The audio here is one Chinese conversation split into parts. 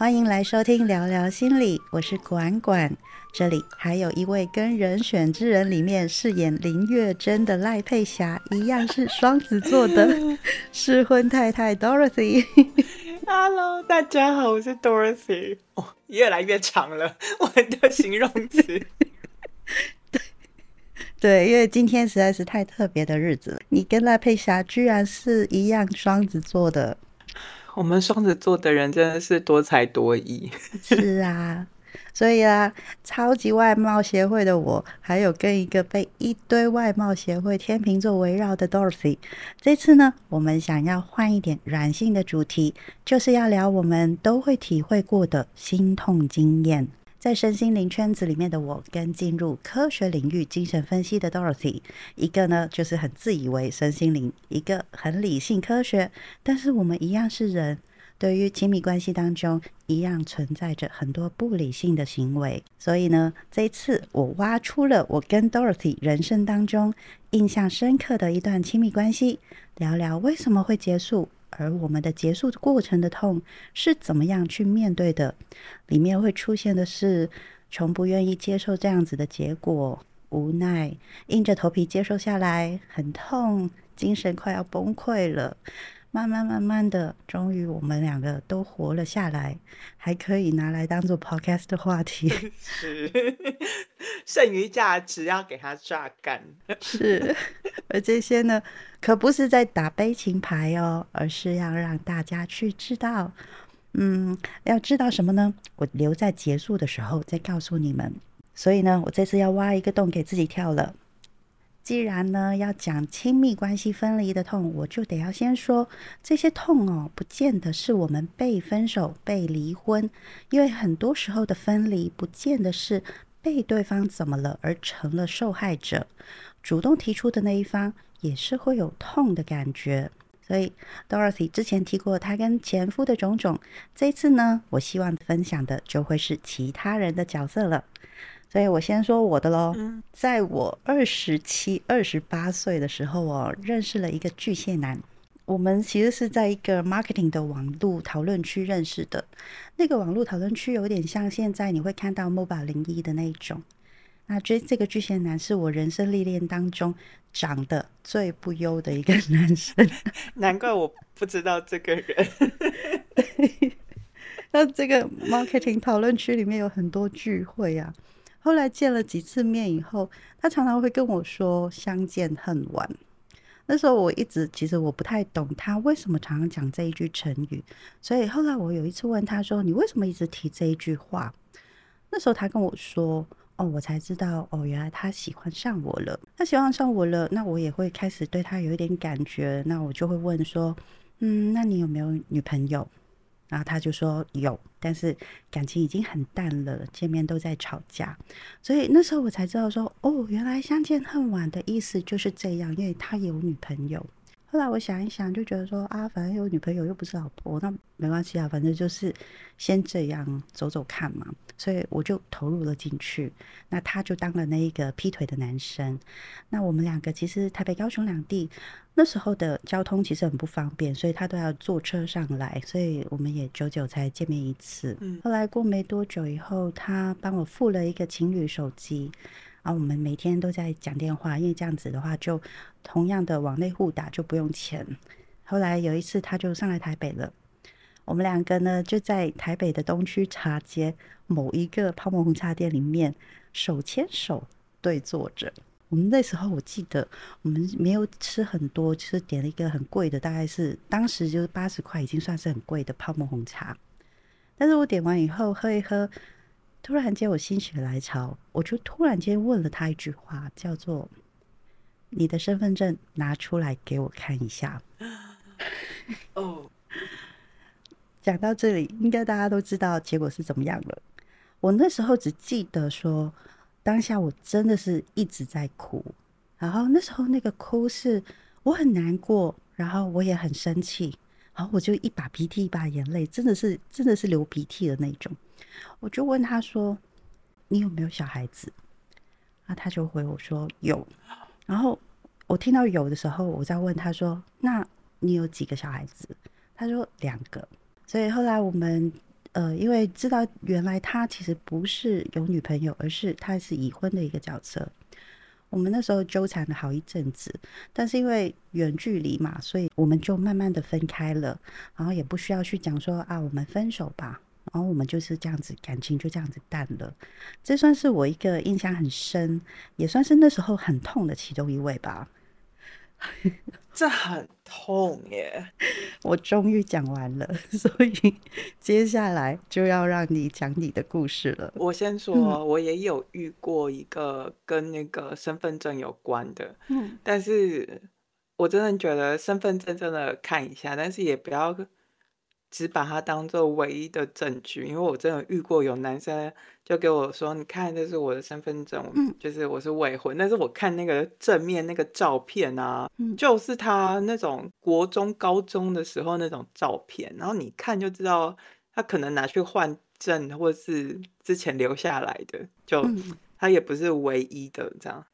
欢迎来收听聊聊心理，我是管管。这里还有一位跟《人选之人》里面饰演林月珍的赖佩霞一样是双子座的 失婚太太 Dorothy。Hello，大家好，我是 Dorothy。哦，越来越长了，我的形容词。对 对，因为今天实在是太特别的日子了，你跟赖佩霞居然是一样双子座的。我们双子座的人真的是多才多艺。是啊，所以啊，超级外貌协会的我，还有跟一个被一堆外貌协会天秤座围绕的 Dorothy，这次呢，我们想要换一点软性的主题，就是要聊我们都会体会过的心痛经验。在身心灵圈子里面的我，跟进入科学领域精神分析的 Dorothy，一个呢就是很自以为身心灵，一个很理性科学，但是我们一样是人，对于亲密关系当中一样存在着很多不理性的行为。所以呢，这一次我挖出了我跟 Dorothy 人生当中印象深刻的一段亲密关系，聊聊为什么会结束。而我们的结束过程的痛是怎么样去面对的？里面会出现的是从不愿意接受这样子的结果，无奈硬着头皮接受下来，很痛，精神快要崩溃了。慢慢慢慢的，终于我们两个都活了下来，还可以拿来当做 podcast 的话题。是，剩余价值要给它榨干。是，而这些呢，可不是在打悲情牌哦，而是要让大家去知道，嗯，要知道什么呢？我留在结束的时候再告诉你们。所以呢，我这次要挖一个洞给自己跳了。既然呢要讲亲密关系分离的痛，我就得要先说这些痛哦，不见得是我们被分手、被离婚，因为很多时候的分离不见得是被对方怎么了而成了受害者，主动提出的那一方也是会有痛的感觉。所以 Dorothy 之前提过她跟前夫的种种，这次呢，我希望分享的就会是其他人的角色了。所以我先说我的喽，在我二十七、二十八岁的时候哦，认识了一个巨蟹男。我们其实是在一个 marketing 的网络讨论区认识的。那个网络讨论区有点像现在你会看到 mobile 零一的那一种。那这这个巨蟹男是我人生历练当中长得最不优的一个男生，难怪我不知道这个人。那这个 marketing 讨论区里面有很多聚会啊。后来见了几次面以后，他常常会跟我说“相见恨晚”。那时候我一直其实我不太懂他为什么常常讲这一句成语，所以后来我有一次问他说：“你为什么一直提这一句话？”那时候他跟我说：“哦，我才知道哦，原来他喜欢上我了。他喜欢上我了，那我也会开始对他有一点感觉。那我就会问说：嗯，那你有没有女朋友？”然后他就说有，但是感情已经很淡了，见面都在吵架，所以那时候我才知道说，哦，原来相见恨晚的意思就是这样，因为他有女朋友。后来我想一想，就觉得说啊，反正有女朋友又不是老婆，那没关系啊，反正就是先这样走走看嘛。所以我就投入了进去。那他就当了那一个劈腿的男生。那我们两个其实台北、高雄两地那时候的交通其实很不方便，所以他都要坐车上来，所以我们也久久才见面一次。后来过没多久以后，他帮我付了一个情侣手机。啊，我们每天都在讲电话，因为这样子的话，就同样的往内互打就不用钱。后来有一次，他就上来台北了，我们两个呢就在台北的东区茶街某一个泡沫红茶店里面手牵手对坐着。我们那时候我记得我们没有吃很多，就是点了一个很贵的，大概是当时就是八十块，已经算是很贵的泡沫红茶。但是我点完以后喝一喝。突然间，我心血来潮，我就突然间问了他一句话，叫做：“你的身份证拿出来给我看一下。”哦，讲到这里，应该大家都知道结果是怎么样了。我那时候只记得说，当下我真的是一直在哭，然后那时候那个哭是我很难过，然后我也很生气，然后我就一把鼻涕一把眼泪，真的是真的是流鼻涕的那种。我就问他说：“你有没有小孩子？”那他就回我说：“有。”然后我听到有的时候，我再问他说：“那你有几个小孩子？”他说：“两个。”所以后来我们呃，因为知道原来他其实不是有女朋友，而是他是已婚的一个角色。我们那时候纠缠了好一阵子，但是因为远距离嘛，所以我们就慢慢的分开了，然后也不需要去讲说啊，我们分手吧，然后我们就是这样子，感情就这样子淡了。这算是我一个印象很深，也算是那时候很痛的其中一位吧。这很痛耶！我终于讲完了，所以接下来就要让你讲你的故事了。我先说，我也有遇过一个跟那个身份证有关的，嗯，但是我真的觉得身份证真的看一下，但是也不要。只把它当做唯一的证据，因为我真的遇过有男生就给我说：“你看，这是我的身份证，就是我是未婚。”但是我看那个正面那个照片啊，就是他那种国中、高中的时候那种照片，然后你看就知道他可能拿去换证，或是之前留下来的，就他也不是唯一的这样。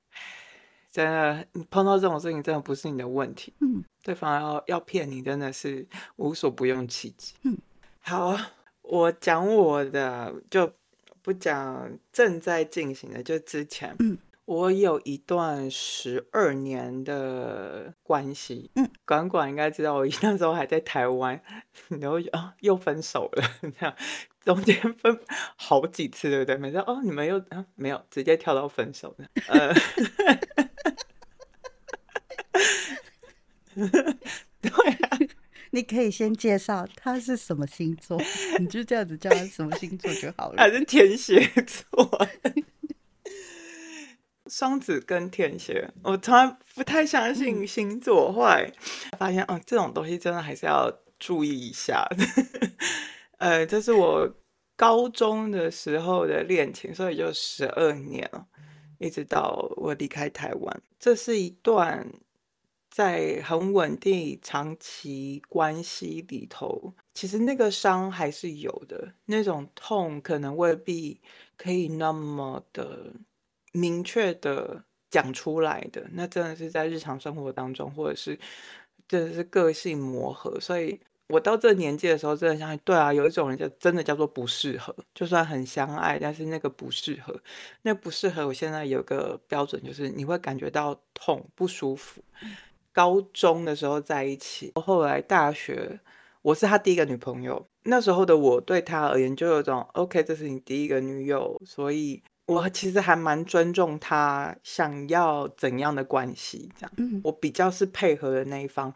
真的，你碰到这种事情，真的不是你的问题。嗯，对方要要骗你，真的是无所不用其极。嗯，好，我讲我的，就不讲正在进行的，就之前。嗯，我有一段十二年的关系。嗯，管管应该知道，我那时候还在台湾，然后啊又分手了，这样中间分好几次，对不对？每次哦，你们又啊没有直接跳到分手的，呃。对啊，你可以先介绍他是什么星座，你就这样子叫他什么星座就好了。还是天蝎座，双子跟天蝎，我从来不太相信星座，后来发现，哦，这种东西真的还是要注意一下。呃，这是我高中的时候的恋情，所以就十二年了，一直到我离开台湾，这是一段。在很稳定长期关系里头，其实那个伤还是有的，那种痛可能未必可以那么的明确的讲出来的。那真的是在日常生活当中，或者是真的是个性磨合。所以我到这年纪的时候，真的相信，对啊，有一种人就真的叫做不适合，就算很相爱，但是那个不适合，那不适合。我现在有个标准，就是你会感觉到痛不舒服。高中的时候在一起，后来大学我是他第一个女朋友。那时候的我对他而言就有种 OK，这是你第一个女友，所以我其实还蛮尊重他想要怎样的关系。这样，我比较是配合的那一方。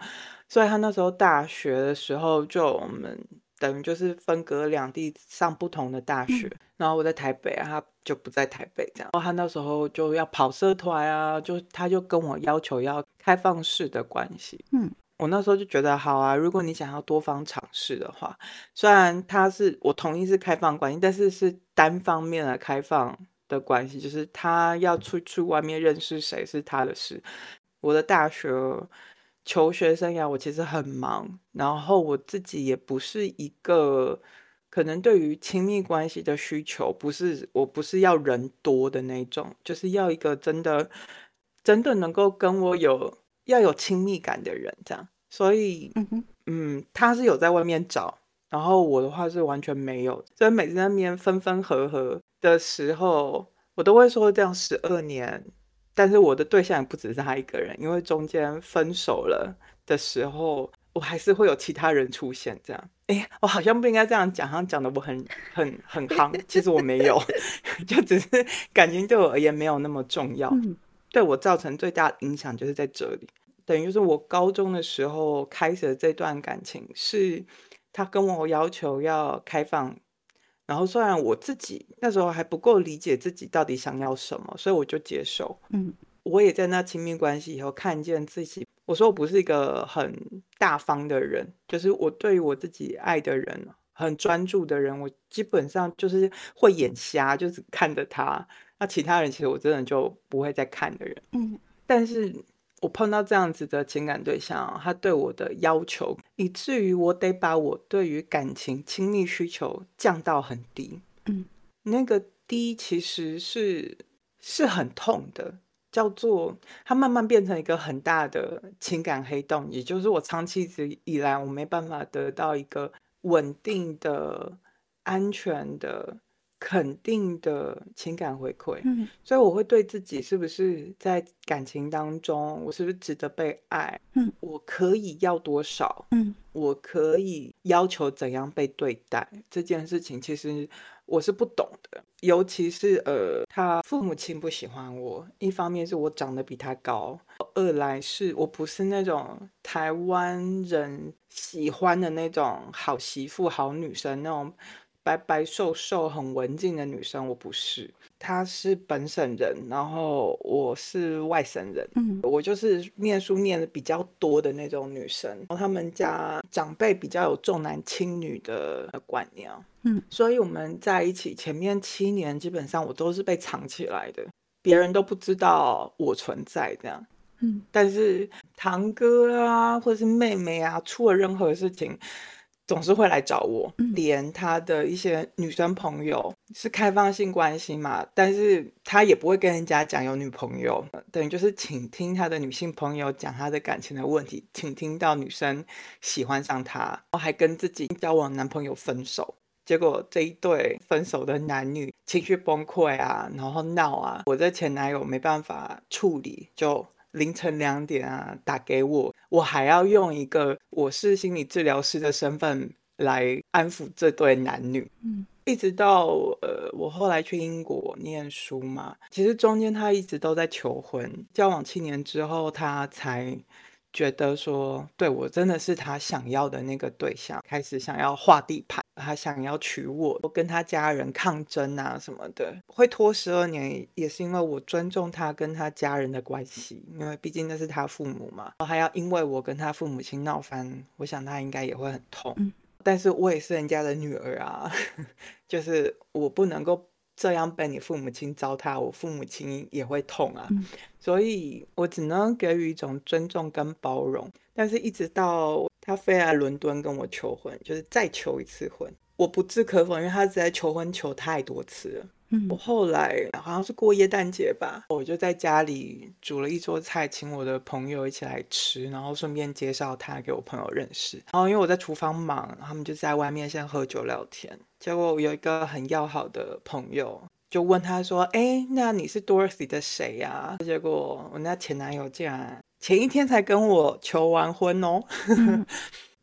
所以他那时候大学的时候，就我们等于就是分隔两地上不同的大学。然后我在台北啊，他就不在台北这样。然后他那时候就要跑社团啊，就他就跟我要求要开放式的关系。嗯，我那时候就觉得好啊，如果你想要多方尝试的话，虽然他是我同意是开放关系，但是是单方面的开放的关系，就是他要出去外面认识谁是他的事。我的大学求学生涯我其实很忙，然后我自己也不是一个。可能对于亲密关系的需求，不是我不是要人多的那种，就是要一个真的真的能够跟我有要有亲密感的人，这样。所以，嗯，他是有在外面找，然后我的话是完全没有。所以每次那边分分合合的时候，我都会说这样十二年，但是我的对象也不只是他一个人，因为中间分手了的时候。我还是会有其他人出现，这样。哎，我好像不应该这样讲，好像讲的我很很很夯。其实我没有，就只是感情对我而言没有那么重要。对我造成最大的影响就是在这里，等于就是我高中的时候开始的这段感情，是他跟我要求要开放，然后虽然我自己那时候还不够理解自己到底想要什么，所以我就接受。嗯，我也在那亲密关系以后看见自己。我说我不是一个很大方的人，就是我对于我自己爱的人很专注的人，我基本上就是会眼瞎，就是看着他。那其他人其实我真的就不会再看的人。嗯，但是我碰到这样子的情感对象，他对我的要求，以至于我得把我对于感情亲密需求降到很低。嗯，那个低其实是是很痛的。叫做它慢慢变成一个很大的情感黑洞，也就是我长期以来我没办法得到一个稳定的安全的、肯定的情感回馈。嗯所以我会对自己是不是在感情当中，我是不是值得被爱？嗯，我可以要多少？嗯我可以要求怎样被对待？这件事情其实我是不懂的，尤其是呃，他父母亲不喜欢我，一方面是我长得比他高，二来是我不是那种台湾人喜欢的那种好媳妇、好女生，那种白白瘦瘦、很文静的女生，我不是。她是本省人，然后我是外省人，嗯我就是念书念的比较多的那种女生。然后他们家长辈比较有重男轻女的观念，嗯，所以我们在一起前面七年，基本上我都是被藏起来的，别人都不知道我存在这样。嗯但是堂哥啊，或者是妹妹啊，出了任何事情，总是会来找我。嗯连他的一些女生朋友是开放性关系嘛，但是他也不会跟人家讲有女朋友，等于就是倾听他的女性朋友讲他的感情的问题，倾听到女生喜欢上他，然后还跟自己交往男朋友分手。结果这一对分手的男女情绪崩溃啊，然后闹啊，我的前男友没办法处理，就凌晨两点啊打给我，我还要用一个我是心理治疗师的身份来安抚这对男女。嗯一直到呃，我后来去英国念书嘛，其实中间他一直都在求婚，交往七年之后，他才觉得说，对我真的是他想要的那个对象，开始想要画地盘，他想要娶我，我跟他家人抗争啊什么的，会拖十二年，也是因为我尊重他跟他家人的关系，因为毕竟那是他父母嘛，还要因为我跟他父母亲闹翻，我想他应该也会很痛。嗯但是我也是人家的女儿啊，就是我不能够这样被你父母亲糟蹋，我父母亲也会痛啊，嗯所以我只能给予一种尊重跟包容。但是一直到他飞来伦敦跟我求婚，就是再求一次婚，我不置可否，因为他实在求婚求太多次了。嗯我后来好像是过耶诞节吧，我就在家里煮了一桌菜，请我的朋友一起来吃，然后顺便介绍他给我朋友认识。然后因为我在厨房忙，他们就在外面先喝酒聊天。结果我有一个很要好的朋友，就问他说：“哎，那你是 Dorothy 的谁呀、结果我那前男友竟然前一天才跟我求完婚哦。嗯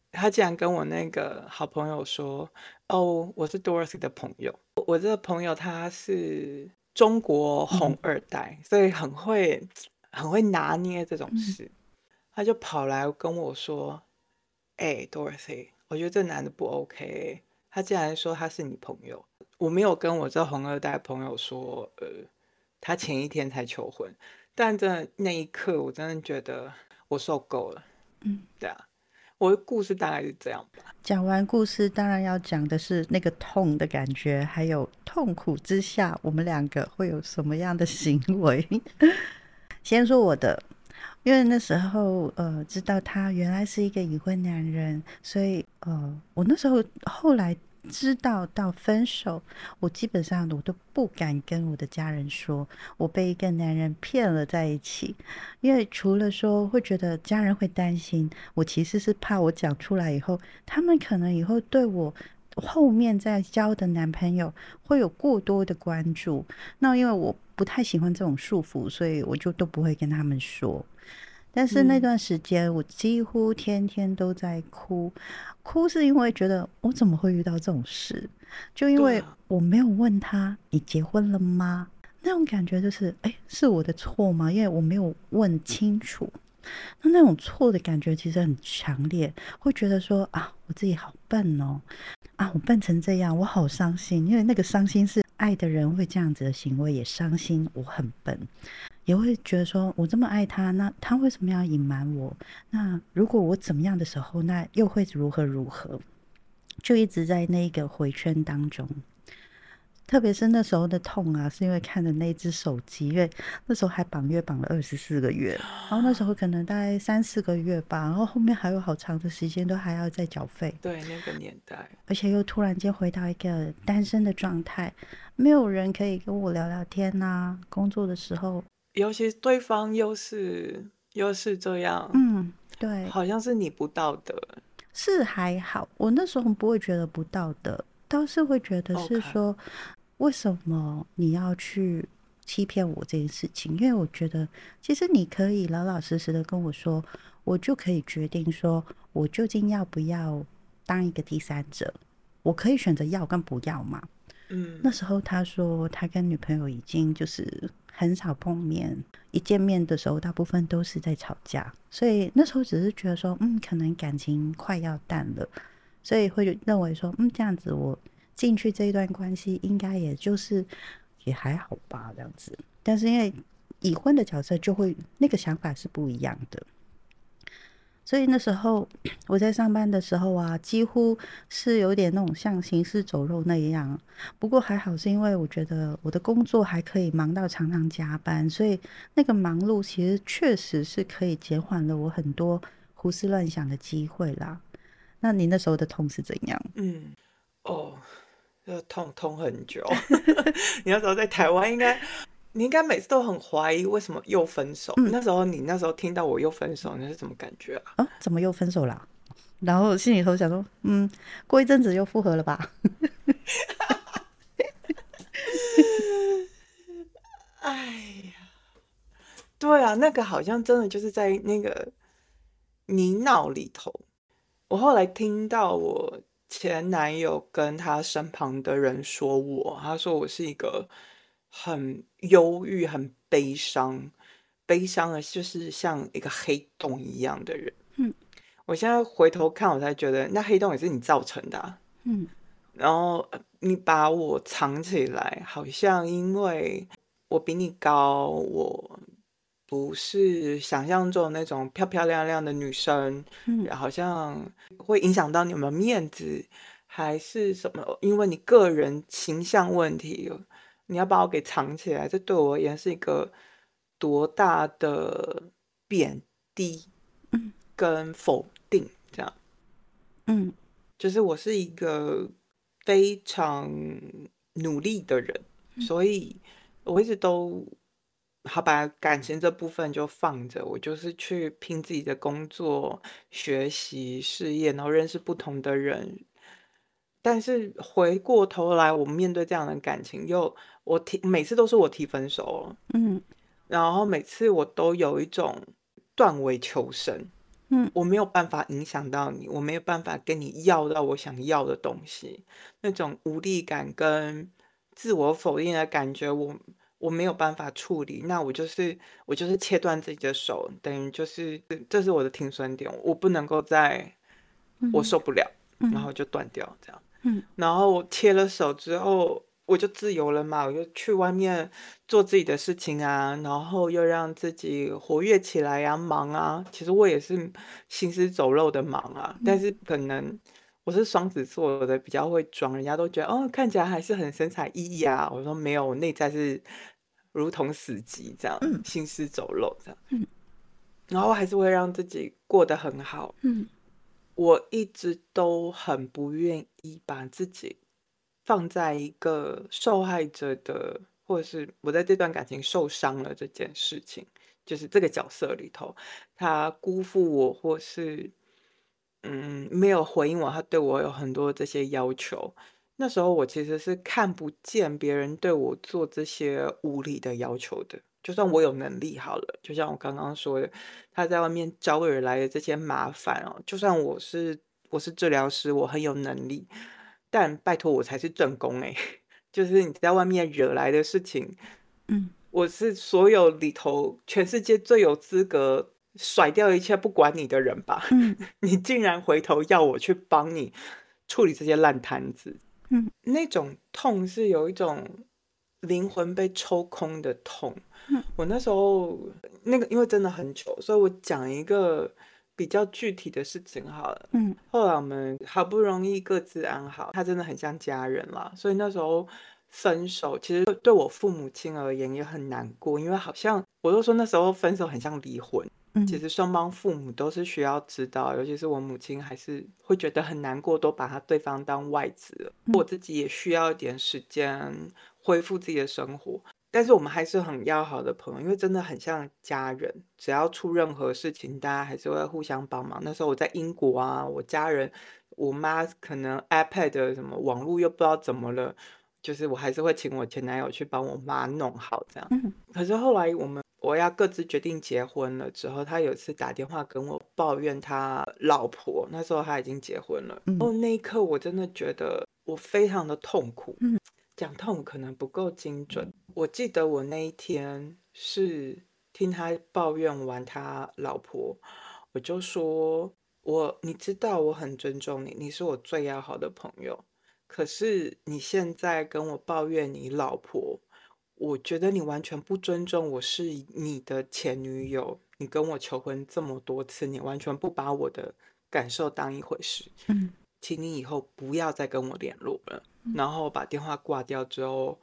他竟然跟我那个好朋友说：“哦，我是 Dorothy 的朋友。我我这个朋友他是中国红二代，所以很会很会拿捏这种事。他就跑来跟我说：‘哎、d o r o t h y 我觉得这男的不 OK。’他竟然说他是你朋友。我没有跟我这红二代朋友说，呃，他前一天才求婚，但真的那一刻，我真的觉得我受够了。嗯，对啊，我的故事大概是这样吧。讲完故事，当然要讲的是那个痛的感觉，还有痛苦之下，我们两个会有什么样的行为。先说我的，因为那时候呃，知道他原来是一个已婚男人，所以呃，我那时候后来知道到分手，我基本上我都不敢跟我的家人说，我被一个男人骗了在一起，因为除了说会觉得家人会担心，我其实是怕我讲出来以后，他们可能以后对我。后面再交的男朋友会有过多的关注，那因为我不太喜欢这种束缚，所以我就都不会跟他们说。但是那嗯段时间，我几乎天天都在哭，哭是因为觉得我怎么会遇到这种事？就因为我没有问他你结婚了吗？那种感觉就是，哎，是我的错吗？因为我没有问清楚。那那种错的感觉其实很强烈，会觉得说啊，我自己好笨哦，啊，我笨成这样，我好伤心。因为那个伤心是爱的人会这样子的行为，也伤心，我很笨，也会觉得说我这么爱他，那他为什么要隐瞒我？那如果我怎么样的时候，那又会如何如何？就一直在那个回圈当中。特别是那时候的痛啊，是因为看着那只手机，因为那时候还绑月绑了二十四个月，然后那时候可能大概三四个月吧，然后后面还有好长的时间都还要再缴费，对那个年代，而且又突然间回到一个单身的状态，没有人可以跟我聊聊天呐、工作的时候，尤其对方又是又是这样，嗯，对，好像是你不道德。是还好，我那时候不会觉得不道德，倒是会觉得是说为什么你要去欺骗我这件事情？因为我觉得其实你可以老老实实的跟我说，我就可以决定说我究竟要不要当一个第三者，我可以选择要跟不要嘛。嗯那时候他说他跟女朋友已经就是很少碰面，一见面的时候大部分都是在吵架，所以那时候只是觉得说，嗯，可能感情快要淡了，所以会认为说，嗯，这样子我进去这一段关系应该也就是也还好吧，这样子。但是因为已婚的角色就会那个想法是不一样的。所以那时候我在上班的时候啊，几乎是有点那种像行尸走肉那样。不过还好，是因为我觉得我的工作还可以忙到常常加班，所以那个忙碌其实确实是可以减缓了我很多胡思乱想的机会啦。那你那时候的痛是怎样？嗯，哦，要痛痛很久。你那时候在台湾，应该你应该每次都很怀疑为什么又分手。嗯那时候你那时候听到我又分手，你是什么感觉啊？啊，怎么又分手啦？然后心里头想说，嗯，过一阵子又复合了吧？哎呀，对啊，那个好像真的就是在那个泥淖里头。我后来听到我前男友跟他身旁的人说我，他说我是一个很忧郁、很悲伤、悲伤的，就是像一个黑洞一样的人。嗯，我现在回头看，我才觉得那黑洞也是你造成的啊、嗯然后呃你把我藏起来，好像因为我比你高，我不是想象中那种漂漂亮亮的女生，嗯好像会影响到你们面子，还是什么？因为你个人形象问题，你要把我给藏起来，这对我而言是一个多大的贬低嗯跟否定，这样。嗯就是我是一个非常努力的人，所以我一直都好把感情这部分就放着，我就是去拼自己的工作、学习、事业，然后认识不同的人。但是回过头来，我面对这样的感情，又我提每次都是我提分手哦，嗯。然后每次我都有一种断尾求生，嗯。我没有办法影响到你，我没有办法跟你要到我想要的东西，那种无力感跟自我否定的感觉，我我没有办法处理，那我就是我就是切断自己的手，等于就是这是我的停损点，我不能够再我受不了，嗯然后就断掉这样。嗯然后我切了手之后，我就自由了嘛，我就去外面做自己的事情啊，然后又让自己活跃起来呀、忙啊。其实我也是行尸走肉的忙啊，但是可能我是双子座的，比较会装，人家都觉得哦，看起来还是很神采奕奕啊。我说没有，我内在是如同死寂这样，嗯行尸走肉这样。嗯然后还是会让自己过得很好。嗯我一直都很不愿意把自己放在一个受害者的，或者是我在这段感情受伤了这件事情，就是这个角色里头，他辜负我，或是嗯没有回应我，他对我有很多这些要求。那时候我其实是看不见别人对我做这些无理的要求的。就算我有能力好了，就像我刚刚说的，他在外面招惹来的这些麻烦哦，就算我是我是治疗师，我很有能力，但拜托我才是正宫诶，就是你在外面惹来的事情，嗯我是所有里头全世界最有资格甩掉一切不管你的人吧？嗯 你竟然回头要我去帮你处理这些烂摊子，嗯，那种痛是有一种灵魂被抽空的痛。嗯我那时候那个因为真的很久，所以我讲一个比较具体的事情好了。嗯后来我们好不容易各自安好，他真的很像家人啦，所以那时候分手，其实对对我父母亲而言也很难过，因为好像我都说那时候分手很像离婚。嗯，其实双方父母都是需要知道，尤其是我母亲还是会觉得很难过，都把他对方当外子我自己也需要一点时间恢复自己的生活。但是我们还是很要好的朋友，因为真的很像家人。只要出任何事情，大家还是会互相帮忙。那时候我在英国啊，我家人，我妈可能 iPad 什么网络又不知道怎么了，就是我还是会请我前男友去帮我妈弄好这样。可是后来我们我要各自决定结婚了之后，他有一次打电话跟我抱怨他老婆，那时候他已经结婚了。哦，那一刻我真的觉得我非常的痛苦。讲痛可能不够精准。我记得我那一天是听他抱怨完他老婆，我就说：“我你知道我很尊重你，你是我最要好的朋友。可是你现在跟我抱怨你老婆，我觉得你完全不尊重我是你的前女友。你跟我求婚这么多次，你完全不把我的感受当一回事。嗯，请你以后不要再跟我联络了。”然后把电话挂掉之后，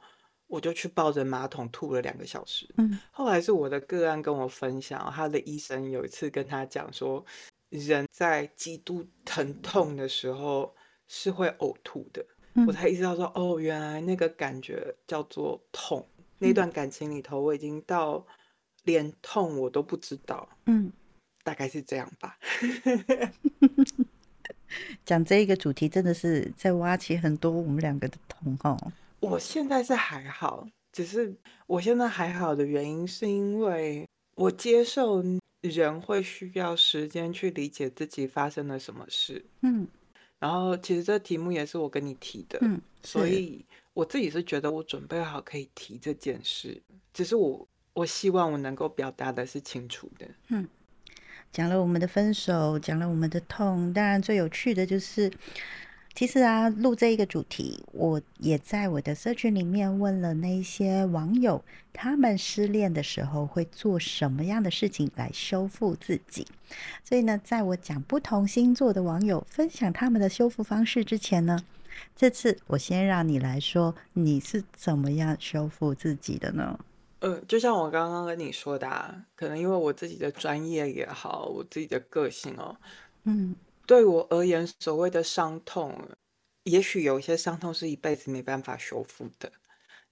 我就去抱着马桶吐了两个小时。嗯，后来是我的个案跟我分享，他的医生有一次跟他讲说，人在极度疼痛的时候是会呕吐的。我才意识到说，哦，原来那个感觉叫做痛。那段感情里头，我已经到连痛我都不知道。嗯，大概是这样吧。讲这一个主题真的是在挖起很多我们两个的痛哦。我现在是还好，只是我现在还好的原因是因为我接受人会需要时间去理解自己发生了什么事。嗯，然后其实这题目也是我跟你提的，嗯，所以我自己是觉得我准备好可以提这件事，只是我我希望我能够表达的是清楚的。嗯。讲了我们的分手，讲了我们的痛，当然最有趣的就是，其实啊，录这一个主题，我也在我的社群里面问了那些网友，他们失恋的时候会做什么样的事情来修复自己。所以呢，在我讲不同星座的网友分享他们的修复方式之前呢，这次我先让你来说，你是怎么样修复自己的呢？嗯，就像我刚刚跟你说的，啊，可能因为我自己的专业也好，我自己的个性哦，嗯，对我而言，所谓的伤痛，也许有一些伤痛是一辈子没办法修复的。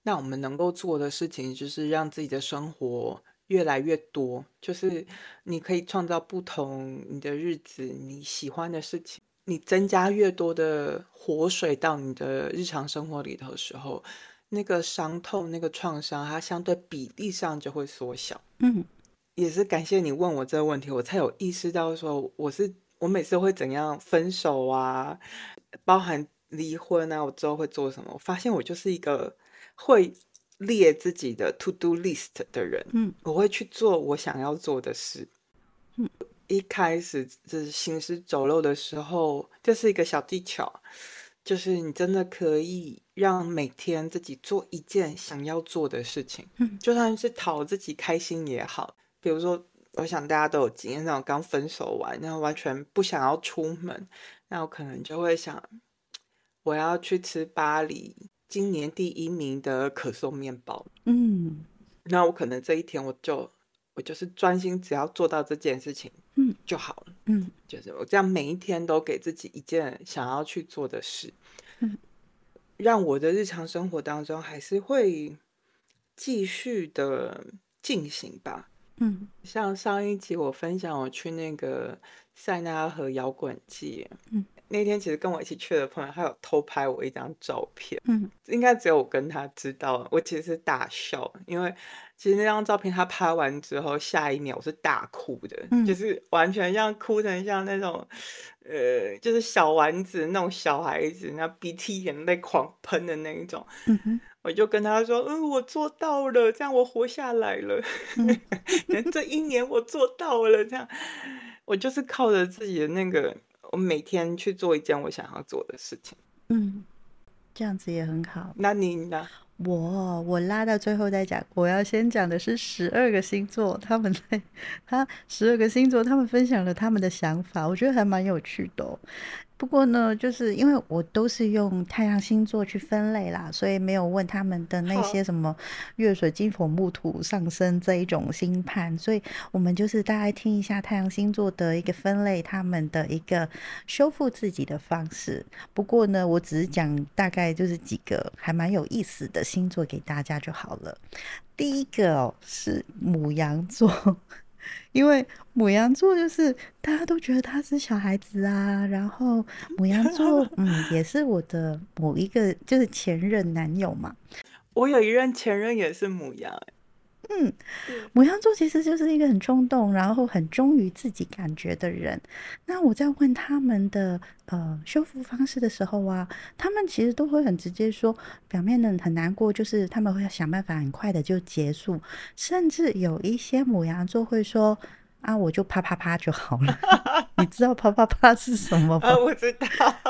那我们能够做的事情，就是让自己的生活越来越多，就是你可以创造不同你的日子，你喜欢的事情，你增加越多的活水到你的日常生活里头的时候。那个伤痛、那个创伤，它相对比例上就会缩小。嗯，也是感谢你问我这个问题，我才有意识到说，我是我每次会怎样分手啊，包含离婚啊，我之后会做什么？我发现我就是一个会列自己的 to do list 的人。嗯，我会去做我想要做的事。嗯，一开始就是行尸走肉的时候，这是一个小技巧。就是你真的可以让每天自己做一件想要做的事情，嗯，就算是讨自己开心也好。比如说，我想大家都有经验，那种刚分手完，然后完全不想要出门，那我可能就会想，我要去吃巴黎今年第一名的可颂面包，嗯，那我可能这一天我就我就是专心，只要做到这件事情。嗯，就好了。嗯，就是我这样每一天都给自己一件想要去做的事，嗯，让我的日常生活当中还是会继续的进行吧。嗯，像上一集我分享我去那个塞纳河摇滚季，嗯。那天其实跟我一起去的朋友，他有偷拍我一张照片，嗯，应该只有我跟他知道。我其实是大笑，因为其实那张照片他拍完之后，下一秒我是大哭的，就是完全像哭成像那种，呃，就是小丸子那种小孩子，那鼻涕眼泪狂喷的那一种。嗯我就跟他说，嗯，我做到了，这样我活下来了。这一年我做到了，这样我就是靠着自己的那个。我每天去做一件我想要做的事情，嗯，这样子也很好。那你呢？我我拉到最后再讲。我要先讲的是十二个星座，他们在他十二个星座，他们分享了他们的想法，我觉得还蛮有趣的。不过呢，就是因为我都是用太阳星座去分类啦，所以没有问他们的那些什么月水金火木土上升这一种星盘，所以我们就是大概听一下太阳星座的一个分类，他们的一个修复自己的方式。不过呢，我只是讲大概就是几个还蛮有意思的星座给大家就好了。第一个哦是母羊座。因为母羊座就是大家都觉得他是小孩子啊，然后母羊座 嗯也是我的某一个就是前任男友嘛。我有一任前任也是母羊。嗯，母羊座其实就是一个很冲动，然后很忠于自己感觉的人。那我在问他们的呃修复方式的时候啊，他们其实都会很直接说，表面的很难过，就是他们会想办法很快的就结束。甚至有一些母羊座会说啊，我就啪啪啪就好了。你知道啪啪啪是什么吗？我知道。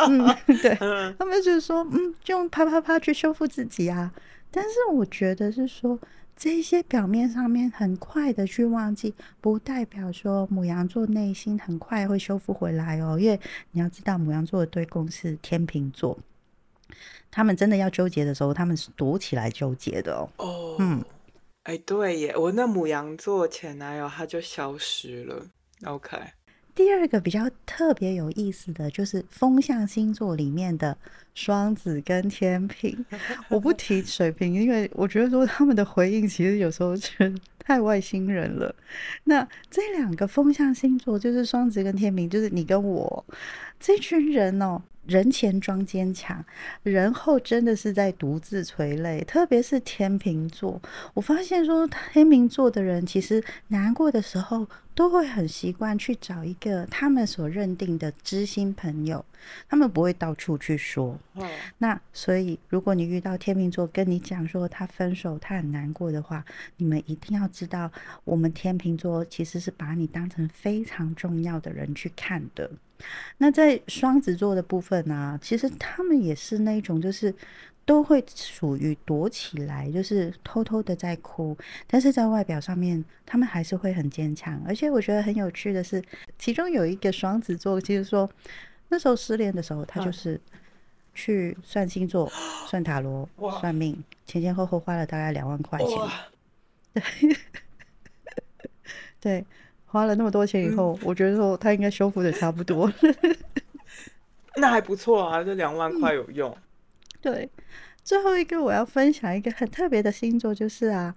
嗯，对，他们就是说，嗯，就用啪啪啪去修复自己啊。但是我觉得是说。这些表面上面很快的去忘记，不代表说母羊座内心很快会修复回来哦。因为你要知道，母羊座的对宫是天秤座，他们真的要纠结的时候，他们是躲起来纠结的哦。哦，嗯，哎，对耶，我那母羊座前男友他就消失了。OK。第二个比较特别有意思的就是风象星座里面的双子跟天平，我不提水瓶，因为我觉得说他们的回应其实有时候是太外星人了。那这两个风象星座就是双子跟天平，就是你跟我这群人哦。人前装坚强，人后真的是在独自垂泪。特别是天秤座，我发现说天秤座的人其实难过的时候，都会很习惯去找一个他们所认定的知心朋友，他们不会到处去说。那所以，如果你遇到天秤座跟你讲说他分手，他很难过的话，你们一定要知道，我们天秤座其实是把你当成非常重要的人去看的。那在双子座的部分呢，其实他们也是那种，就是都会属于躲起来，就是偷偷的在哭，但是在外表上面，他们还是会很坚强。而且我觉得很有趣的是，其中有一个双子座，其实说那时候失恋的时候，他就是去算星座、算塔罗、算命，前前后后花了大概两万块钱。对，对。花了那么多钱以后，我觉得说他应该修复的差不多。那还不错啊，这两万块有用。对，最后一个我要分享一个很特别的星座，就是啊，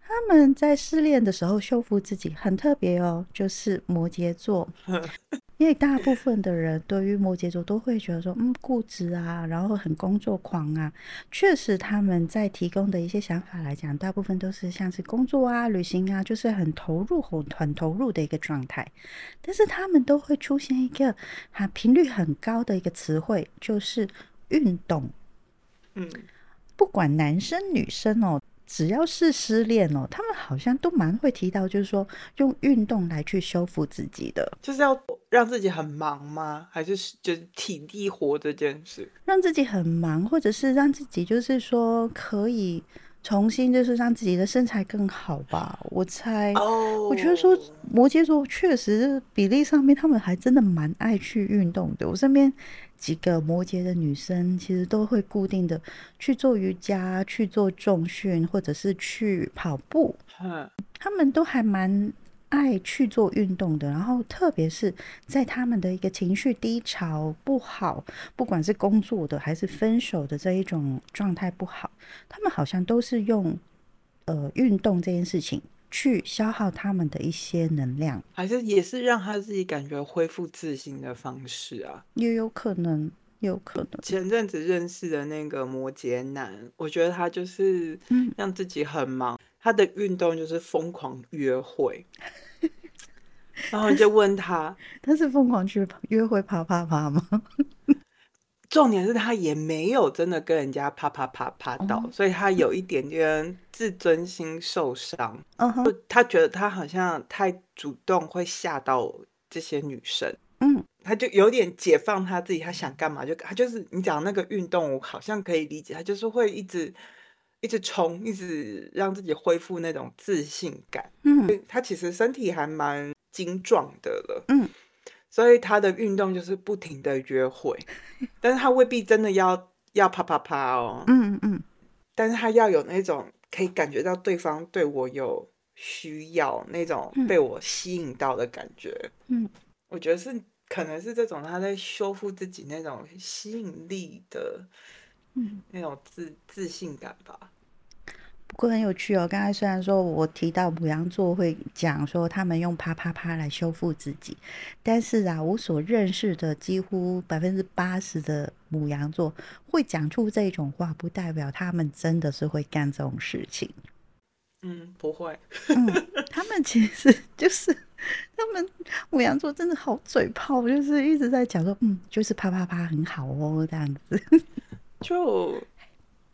他们在失恋的时候修复自己很特别哦，就是摩羯座。因为大部分的人对于摩羯座都会觉得说，嗯，固执啊，然后很工作狂啊。确实，他们在提供的一些想法来讲，大部分都是像是工作啊、旅行啊，就是很投入、很很投入的一个状态。但是他们都会出现一个哈频率很高的一个词汇，就是运动。嗯，不管男生女生哦。只要是失恋哦，他们好像都蛮会提到，就是说用运动来去修复自己的，就是要让自己很忙吗？还是就是体力活这件事？让自己很忙，或者是让自己就是说可以重新就是让自己的身材更好吧？我猜，我觉得说摩羯座确实比例上面，他们还真的蛮爱去运动的。我身边。几个摩羯的女生其实都会固定的去做瑜伽、去做重训，或者是去跑步。嗯，他们都还蛮爱去做运动的。然后，特别是在他们的一个情绪低潮不好，不管是工作的还是分手的这一种状态不好，他们好像都是用呃运动这件事情。去消耗他们的一些能量，还是也是让他自己感觉恢复自信的方式啊？也有可能，有可能。前阵子认识的那个摩羯男，我觉得他就是让自己很忙，他的运动就是疯狂约会，然后你就问他，他是疯狂去约会啪啪啪吗？重点是他也没有真的跟人家啪啪啪啪到，所以他有一点点自尊心受伤。嗯哼，他觉得他好像太主动会吓到这些女生。嗯，他就有点解放他自己，他想干嘛就他就是你讲那个运动，我好像可以理解，他就是会一直一直冲，一直让自己恢复那种自信感。嗯，他其实身体还蛮精壮的了。嗯。所以他的运动就是不停的约会，但是他未必真的要要啪啪啪哦，嗯嗯，但是他要有那种可以感觉到对方对我有需要，那种被我吸引到的感觉，嗯，我觉得是可能是这种他在修复自己那种吸引力的，嗯，那种自自信感吧。不过很有趣哦。刚才虽然说我提到母羊座会讲说他们用啪啪啪来修复自己，但是啊，我所认识的几乎百分之八十的母羊座会讲出这种话，不代表他们真的是会干这种事情。嗯，不会。嗯，他们其实就是他们母羊座真的好嘴炮，就是一直在讲说，嗯，就是啪啪啪很好哦，这样子 就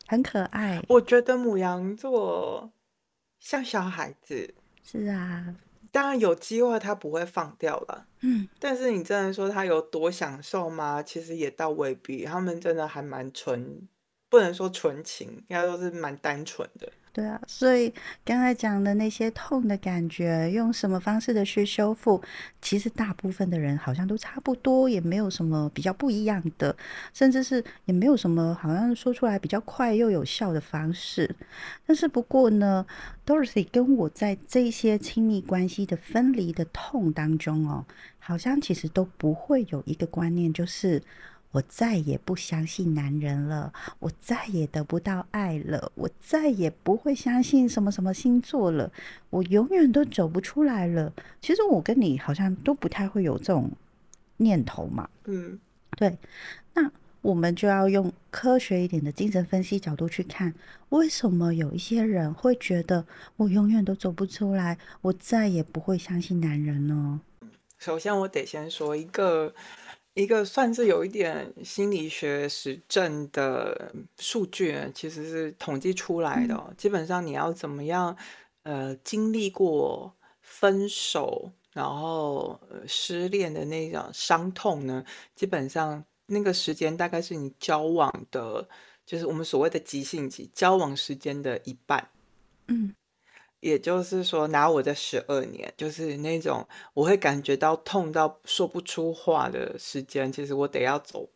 很可爱。我觉得母羊座像小孩子，是啊，当然有机会他不会放掉了，嗯，但是你真的说他有多享受吗？其实也倒未必，他们真的还蛮纯，不能说纯情，应该都是蛮单纯的。对啊，所以刚才讲的那些痛的感觉，用什么方式的去修复，其实大部分的人好像都差不多，也没有什么比较不一样的，甚至是也没有什么好像说出来比较快又有效的方式。但是不过呢，Dorothy 跟我在这些亲密关系的分离的痛当中哦，好像其实都不会有一个观念，就是。我再也不相信男人了，我再也得不到爱了，我再也不会相信什么什么星座了，我永远都走不出来了。其实我跟你好像都不太会有这种念头嘛。嗯，对。那我们就要用科学一点的精神分析角度去看，为什么有一些人会觉得我永远都走不出来，我再也不会相信男人呢？首先，我得先说一个。一个算是有一点心理学实证的数据，其实是统计出来的。基本上你要怎么样，呃，经历过分手，然后失恋的那种伤痛呢？基本上那个时间大概是你交往的，就是我们所谓的急性期交往时间的一半。嗯。也就是说，拿我这十二年，就是那种我会感觉到痛到说不出话的时间，其实我得要走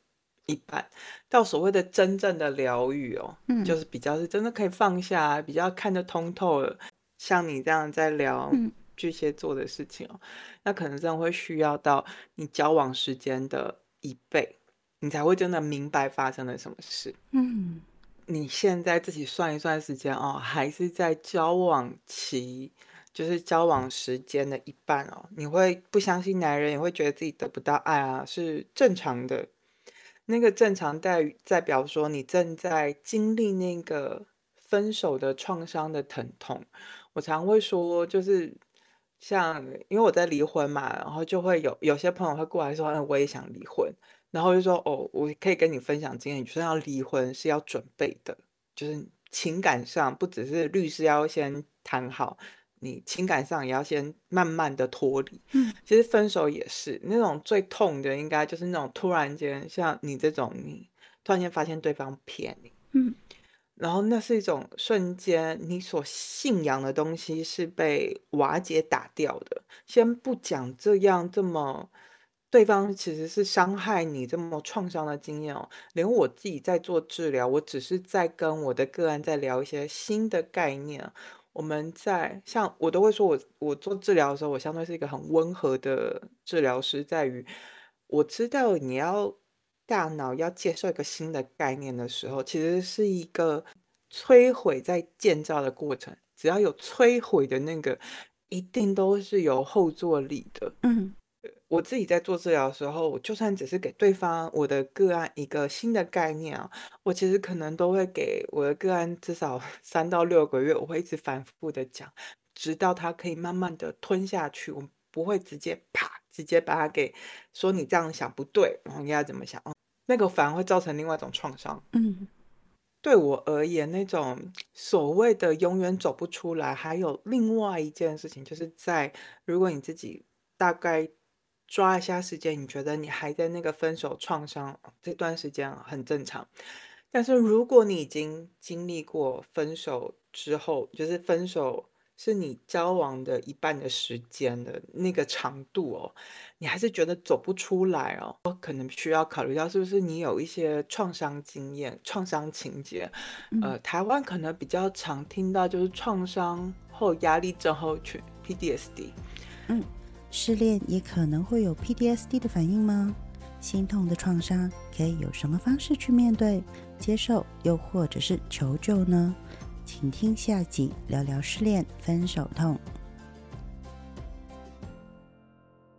一半，到所谓的真正的疗愈哦，嗯，就是比较是真的可以放下，比较看得通透了。像你这样在聊巨蟹座的事情哦，那可能真的会需要到你交往时间的一倍，你才会真的明白发生了什么事。嗯。你现在自己算一算时间哦，还是在交往期，就是交往时间的一半哦。你会不相信男人，也会觉得自己得不到爱啊，是正常的。那个正常代代表说，你正在经历那个分手的创伤的疼痛。我常会说，就是像因为我在离婚嘛，然后就会有有些朋友会过来说，嗯，我也想离婚。然后就说哦，我可以跟你分享经验，就是要离婚是要准备的，就是情感上不只是律师要先谈好，你情感上也要先慢慢的脱离。嗯，其实分手也是那种最痛的，应该就是那种突然间像你这种，你突然间发现对方骗你，嗯，然后那是一种瞬间，你所信仰的东西是被瓦解打掉的。先不讲这样这么。对方其实是伤害你这么创伤的经验哦，连我自己在做治疗，我只是在跟我的个案在聊一些新的概念。我们在像我都会说，我我做治疗的时候，我相对是一个很温和的治疗师，在于我知道你要大脑要接受一个新的概念的时候，其实是一个摧毁在建造的过程。只要有摧毁的那个，一定都是有后坐力的。嗯。我自己在做治疗的时候，我就算只是给对方我的个案一个新的概念啊，我其实可能都会给我的个案至少 三到六个月，我会一直反复的讲，直到他可以慢慢的吞下去。我不会直接啪直接把他给说你这样想不对，然后应该怎么想？那个反而会造成另外一种创伤。嗯，对我而言，那种所谓的永远走不出来，还有另外一件事情，就是在如果你自己大概。抓一下时间，你觉得你还在那个分手创伤这段时间很正常。但是如果你已经经历过分手之后，就是分手是你交往的一半的时间的那个长度哦，你还是觉得走不出来哦，可能需要考虑到是不是你有一些创伤经验、创伤情节。呃，台湾可能比较常听到就是创伤后压力症候群 （PDSD）。嗯，失恋也可能会有 PDSD 的反应吗？心痛的创伤可以有什么方式去面对、接受，又或者是求救呢？请听下集聊聊失恋、分手痛。